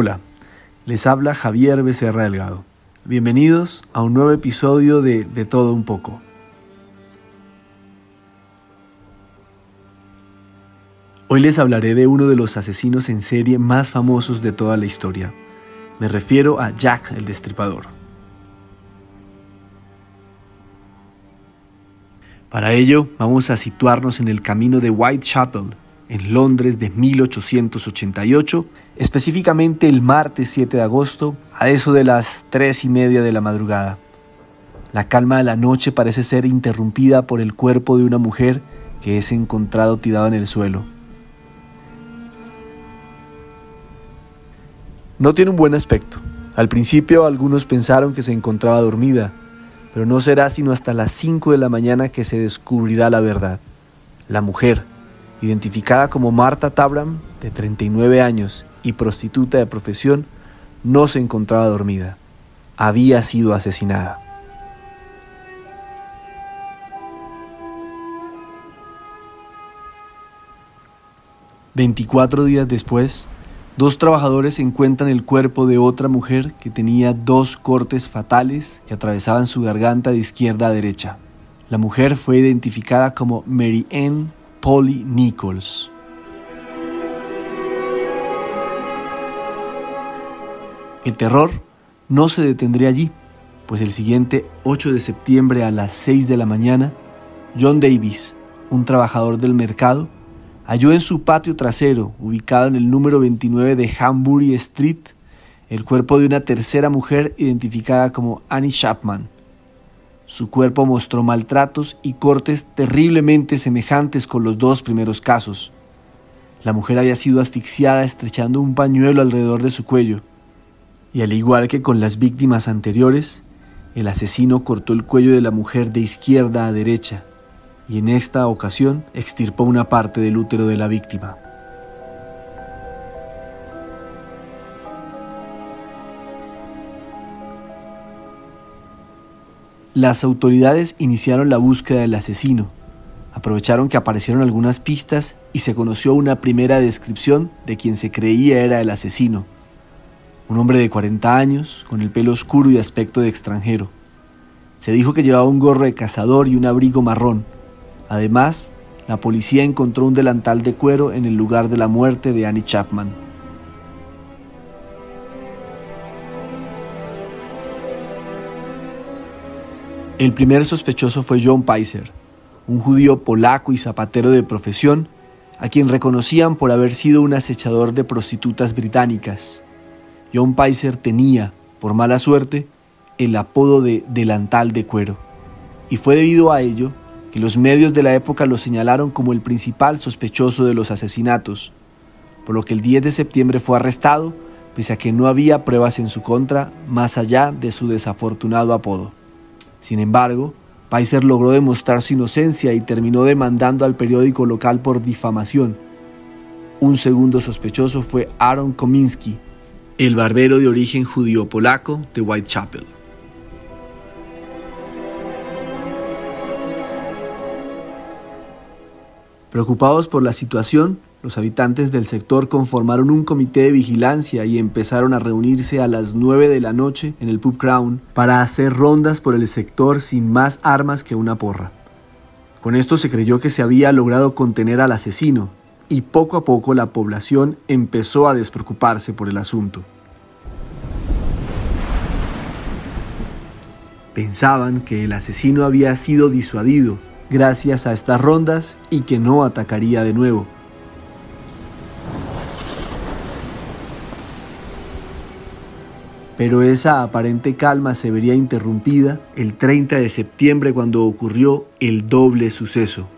Hola, les habla Javier Becerra Delgado. Bienvenidos a un nuevo episodio de De todo un poco. Hoy les hablaré de uno de los asesinos en serie más famosos de toda la historia. Me refiero a Jack el Destripador. Para ello, vamos a situarnos en el camino de Whitechapel, en Londres de 1888, específicamente el martes 7 de agosto, a eso de las tres y media de la madrugada. La calma de la noche parece ser interrumpida por el cuerpo de una mujer que es encontrado tirado en el suelo. No tiene un buen aspecto. Al principio algunos pensaron que se encontraba dormida, pero no será sino hasta las 5 de la mañana que se descubrirá la verdad. La mujer, identificada como Marta Tabram, de 39 años y prostituta de profesión, no se encontraba dormida. Había sido asesinada. Veinticuatro días después, Dos trabajadores encuentran el cuerpo de otra mujer que tenía dos cortes fatales que atravesaban su garganta de izquierda a derecha. La mujer fue identificada como Mary Ann Polly Nichols. El terror no se detendría allí, pues el siguiente 8 de septiembre a las 6 de la mañana, John Davis, un trabajador del mercado, halló en su patio trasero, ubicado en el número 29 de Hambury Street, el cuerpo de una tercera mujer identificada como Annie Chapman. Su cuerpo mostró maltratos y cortes terriblemente semejantes con los dos primeros casos. La mujer había sido asfixiada estrechando un pañuelo alrededor de su cuello, y al igual que con las víctimas anteriores, el asesino cortó el cuello de la mujer de izquierda a derecha, y en esta ocasión extirpó una parte del útero de la víctima. Las autoridades iniciaron la búsqueda del asesino. Aprovecharon que aparecieron algunas pistas y se conoció una primera descripción de quien se creía era el asesino. Un hombre de 40 años, con el pelo oscuro y aspecto de extranjero. Se dijo que llevaba un gorro de cazador y un abrigo marrón, Además, la policía encontró un delantal de cuero en el lugar de la muerte de Annie Chapman. El primer sospechoso fue John Peiser, un judío polaco y zapatero de profesión, a quien reconocían por haber sido un acechador de prostitutas británicas. John Peiser tenía, por mala suerte, el apodo de delantal de cuero, y fue debido a ello que los medios de la época lo señalaron como el principal sospechoso de los asesinatos, por lo que el 10 de septiembre fue arrestado, pese a que no había pruebas en su contra más allá de su desafortunado apodo. Sin embargo, Paiser logró demostrar su inocencia y terminó demandando al periódico local por difamación. Un segundo sospechoso fue Aaron Kominsky, el barbero de origen judío-polaco de Whitechapel. Preocupados por la situación, los habitantes del sector conformaron un comité de vigilancia y empezaron a reunirse a las 9 de la noche en el pub Crown para hacer rondas por el sector sin más armas que una porra. Con esto se creyó que se había logrado contener al asesino y poco a poco la población empezó a despreocuparse por el asunto. Pensaban que el asesino había sido disuadido gracias a estas rondas y que no atacaría de nuevo. Pero esa aparente calma se vería interrumpida el 30 de septiembre cuando ocurrió el doble suceso.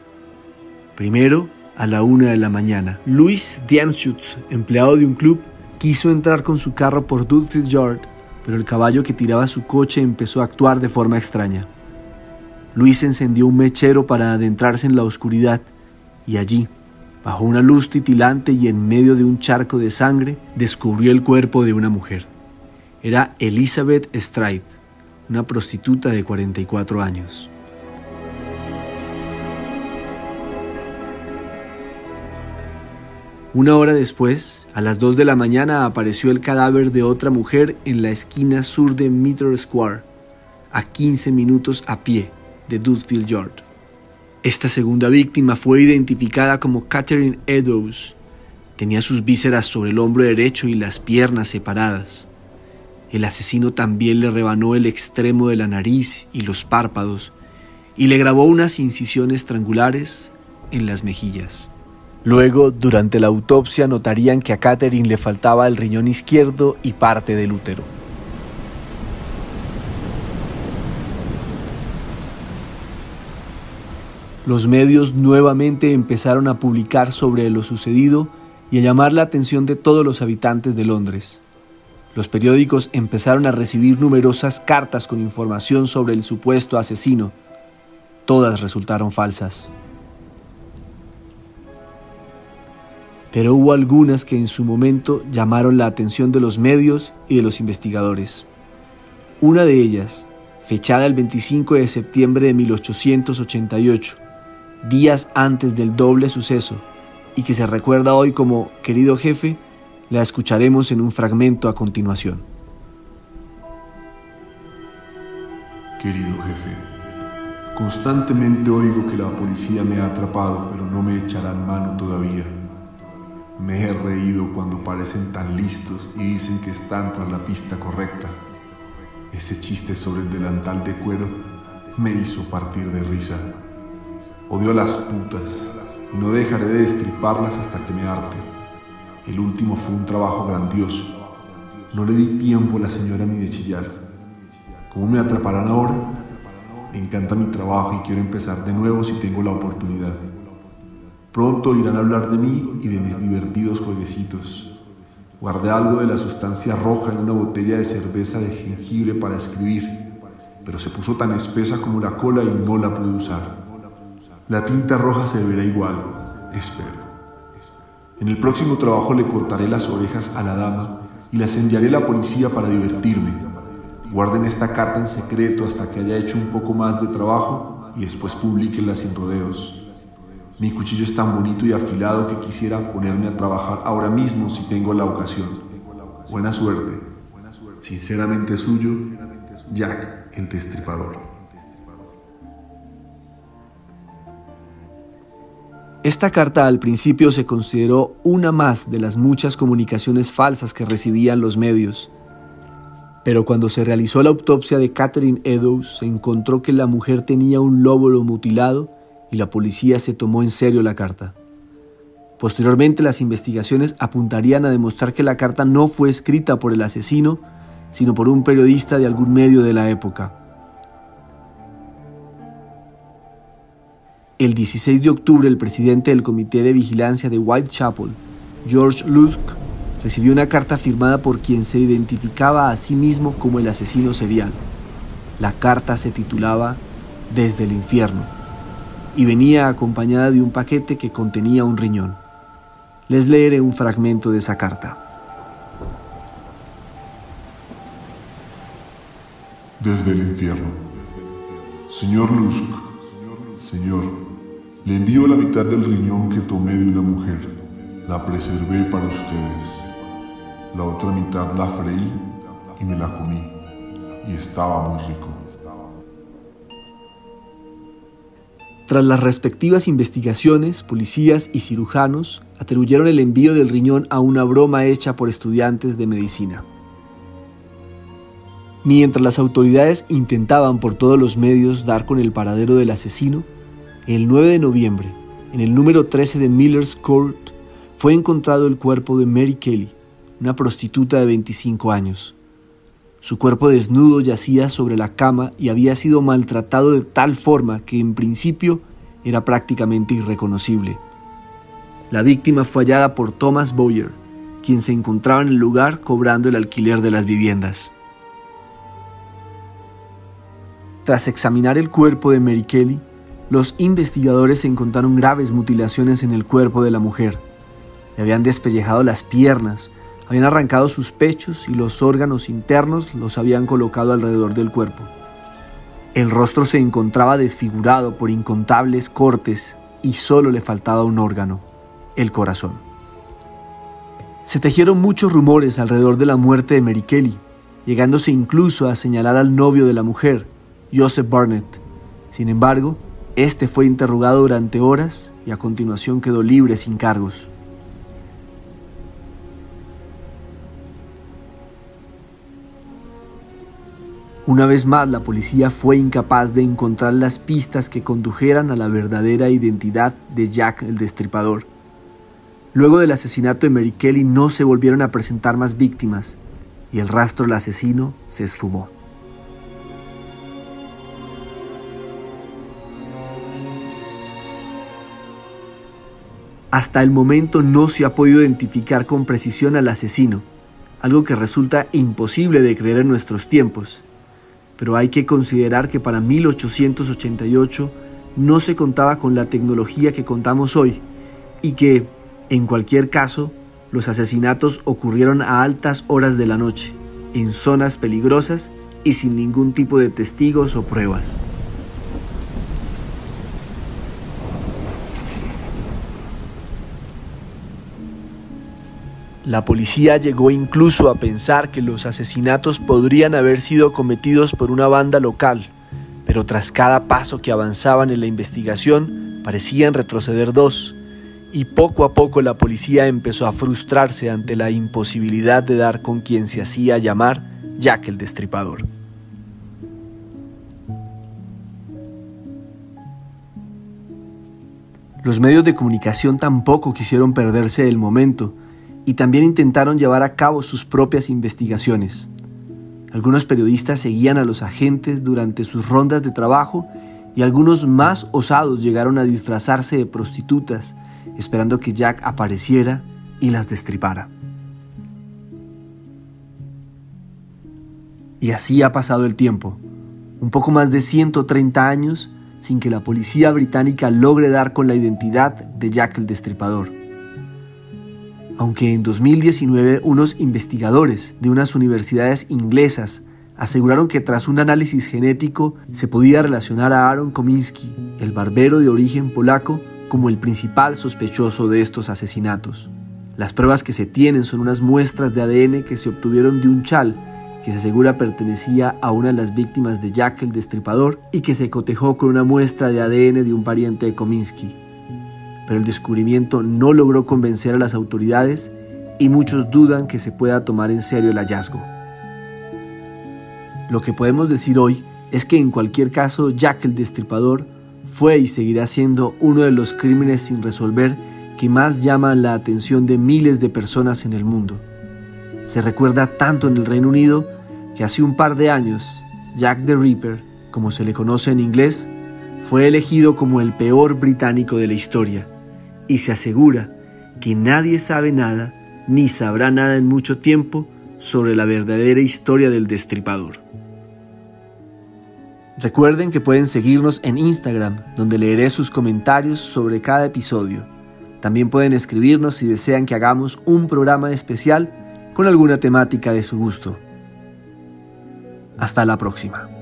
Primero, a la una de la mañana, Luis Diamschutz, empleado de un club, quiso entrar con su carro por Dudley Yard, pero el caballo que tiraba su coche empezó a actuar de forma extraña. Luis encendió un mechero para adentrarse en la oscuridad y allí, bajo una luz titilante y en medio de un charco de sangre, descubrió el cuerpo de una mujer. Era Elizabeth Stride, una prostituta de 44 años. Una hora después, a las 2 de la mañana, apareció el cadáver de otra mujer en la esquina sur de Meter Square, a 15 minutos a pie de Dudfield Yard. Esta segunda víctima fue identificada como Catherine Eddowes. Tenía sus vísceras sobre el hombro derecho y las piernas separadas. El asesino también le rebanó el extremo de la nariz y los párpados y le grabó unas incisiones triangulares en las mejillas. Luego, durante la autopsia, notarían que a Catherine le faltaba el riñón izquierdo y parte del útero. Los medios nuevamente empezaron a publicar sobre lo sucedido y a llamar la atención de todos los habitantes de Londres. Los periódicos empezaron a recibir numerosas cartas con información sobre el supuesto asesino. Todas resultaron falsas. pero hubo algunas que en su momento llamaron la atención de los medios y de los investigadores. Una de ellas, fechada el 25 de septiembre de 1888, días antes del doble suceso, y que se recuerda hoy como Querido Jefe, la escucharemos en un fragmento a continuación. Querido jefe, constantemente oigo que la policía me ha atrapado, pero no me echarán mano todavía. Me he reído cuando parecen tan listos y dicen que están tras la pista correcta. Ese chiste sobre el delantal de cuero me hizo partir de risa. Odio a las putas y no dejaré de destriparlas hasta que me arte. El último fue un trabajo grandioso. No le di tiempo a la señora ni de chillar. ¿Cómo me atraparán ahora? Me encanta mi trabajo y quiero empezar de nuevo si tengo la oportunidad. Pronto irán a hablar de mí y de mis divertidos jueguecitos. Guardé algo de la sustancia roja en una botella de cerveza de jengibre para escribir, pero se puso tan espesa como la cola y no la pude usar. La tinta roja se verá igual, espero. En el próximo trabajo le cortaré las orejas a la dama y las enviaré a la policía para divertirme. Guarden esta carta en secreto hasta que haya hecho un poco más de trabajo y después publiquenla sin rodeos. Mi cuchillo es tan bonito y afilado que quisiera ponerme a trabajar ahora mismo si tengo la ocasión. Buena suerte. Sinceramente suyo, Jack el Destripador. Esta carta al principio se consideró una más de las muchas comunicaciones falsas que recibían los medios. Pero cuando se realizó la autopsia de Catherine Eddowes, se encontró que la mujer tenía un lóbulo mutilado y la policía se tomó en serio la carta. Posteriormente las investigaciones apuntarían a demostrar que la carta no fue escrita por el asesino, sino por un periodista de algún medio de la época. El 16 de octubre el presidente del Comité de Vigilancia de Whitechapel, George Lusk, recibió una carta firmada por quien se identificaba a sí mismo como el asesino serial. La carta se titulaba Desde el infierno y venía acompañada de un paquete que contenía un riñón. Les leeré un fragmento de esa carta. Desde el infierno. Señor Lusk, Señor, le envío la mitad del riñón que tomé de una mujer. La preservé para ustedes. La otra mitad la freí y me la comí. Y estaba muy rico. Tras las respectivas investigaciones, policías y cirujanos atribuyeron el envío del riñón a una broma hecha por estudiantes de medicina. Mientras las autoridades intentaban por todos los medios dar con el paradero del asesino, el 9 de noviembre, en el número 13 de Miller's Court, fue encontrado el cuerpo de Mary Kelly, una prostituta de 25 años. Su cuerpo desnudo yacía sobre la cama y había sido maltratado de tal forma que en principio era prácticamente irreconocible. La víctima fue hallada por Thomas Boyer, quien se encontraba en el lugar cobrando el alquiler de las viviendas. Tras examinar el cuerpo de Mary Kelly, los investigadores encontraron graves mutilaciones en el cuerpo de la mujer. Le habían despellejado las piernas, habían arrancado sus pechos y los órganos internos los habían colocado alrededor del cuerpo. El rostro se encontraba desfigurado por incontables cortes y solo le faltaba un órgano, el corazón. Se tejieron muchos rumores alrededor de la muerte de Mary Kelly, llegándose incluso a señalar al novio de la mujer, Joseph Barnett. Sin embargo, este fue interrogado durante horas y a continuación quedó libre sin cargos. Una vez más, la policía fue incapaz de encontrar las pistas que condujeran a la verdadera identidad de Jack el Destripador. Luego del asesinato de Mary Kelly no se volvieron a presentar más víctimas y el rastro del asesino se esfumó. Hasta el momento no se ha podido identificar con precisión al asesino, algo que resulta imposible de creer en nuestros tiempos pero hay que considerar que para 1888 no se contaba con la tecnología que contamos hoy y que, en cualquier caso, los asesinatos ocurrieron a altas horas de la noche, en zonas peligrosas y sin ningún tipo de testigos o pruebas. La policía llegó incluso a pensar que los asesinatos podrían haber sido cometidos por una banda local, pero tras cada paso que avanzaban en la investigación parecían retroceder dos, y poco a poco la policía empezó a frustrarse ante la imposibilidad de dar con quien se hacía llamar Jack el Destripador. Los medios de comunicación tampoco quisieron perderse el momento, y también intentaron llevar a cabo sus propias investigaciones. Algunos periodistas seguían a los agentes durante sus rondas de trabajo y algunos más osados llegaron a disfrazarse de prostitutas, esperando que Jack apareciera y las destripara. Y así ha pasado el tiempo, un poco más de 130 años sin que la policía británica logre dar con la identidad de Jack el Destripador aunque en 2019 unos investigadores de unas universidades inglesas aseguraron que tras un análisis genético se podía relacionar a Aaron Kominski, el barbero de origen polaco, como el principal sospechoso de estos asesinatos. Las pruebas que se tienen son unas muestras de ADN que se obtuvieron de un chal que se asegura pertenecía a una de las víctimas de Jack el Destripador y que se cotejó con una muestra de ADN de un pariente de Kominsky pero el descubrimiento no logró convencer a las autoridades y muchos dudan que se pueda tomar en serio el hallazgo. Lo que podemos decir hoy es que en cualquier caso Jack el Destripador fue y seguirá siendo uno de los crímenes sin resolver que más llaman la atención de miles de personas en el mundo. Se recuerda tanto en el Reino Unido que hace un par de años Jack the Ripper, como se le conoce en inglés, fue elegido como el peor británico de la historia y se asegura que nadie sabe nada ni sabrá nada en mucho tiempo sobre la verdadera historia del destripador. Recuerden que pueden seguirnos en Instagram, donde leeré sus comentarios sobre cada episodio. También pueden escribirnos si desean que hagamos un programa especial con alguna temática de su gusto. Hasta la próxima.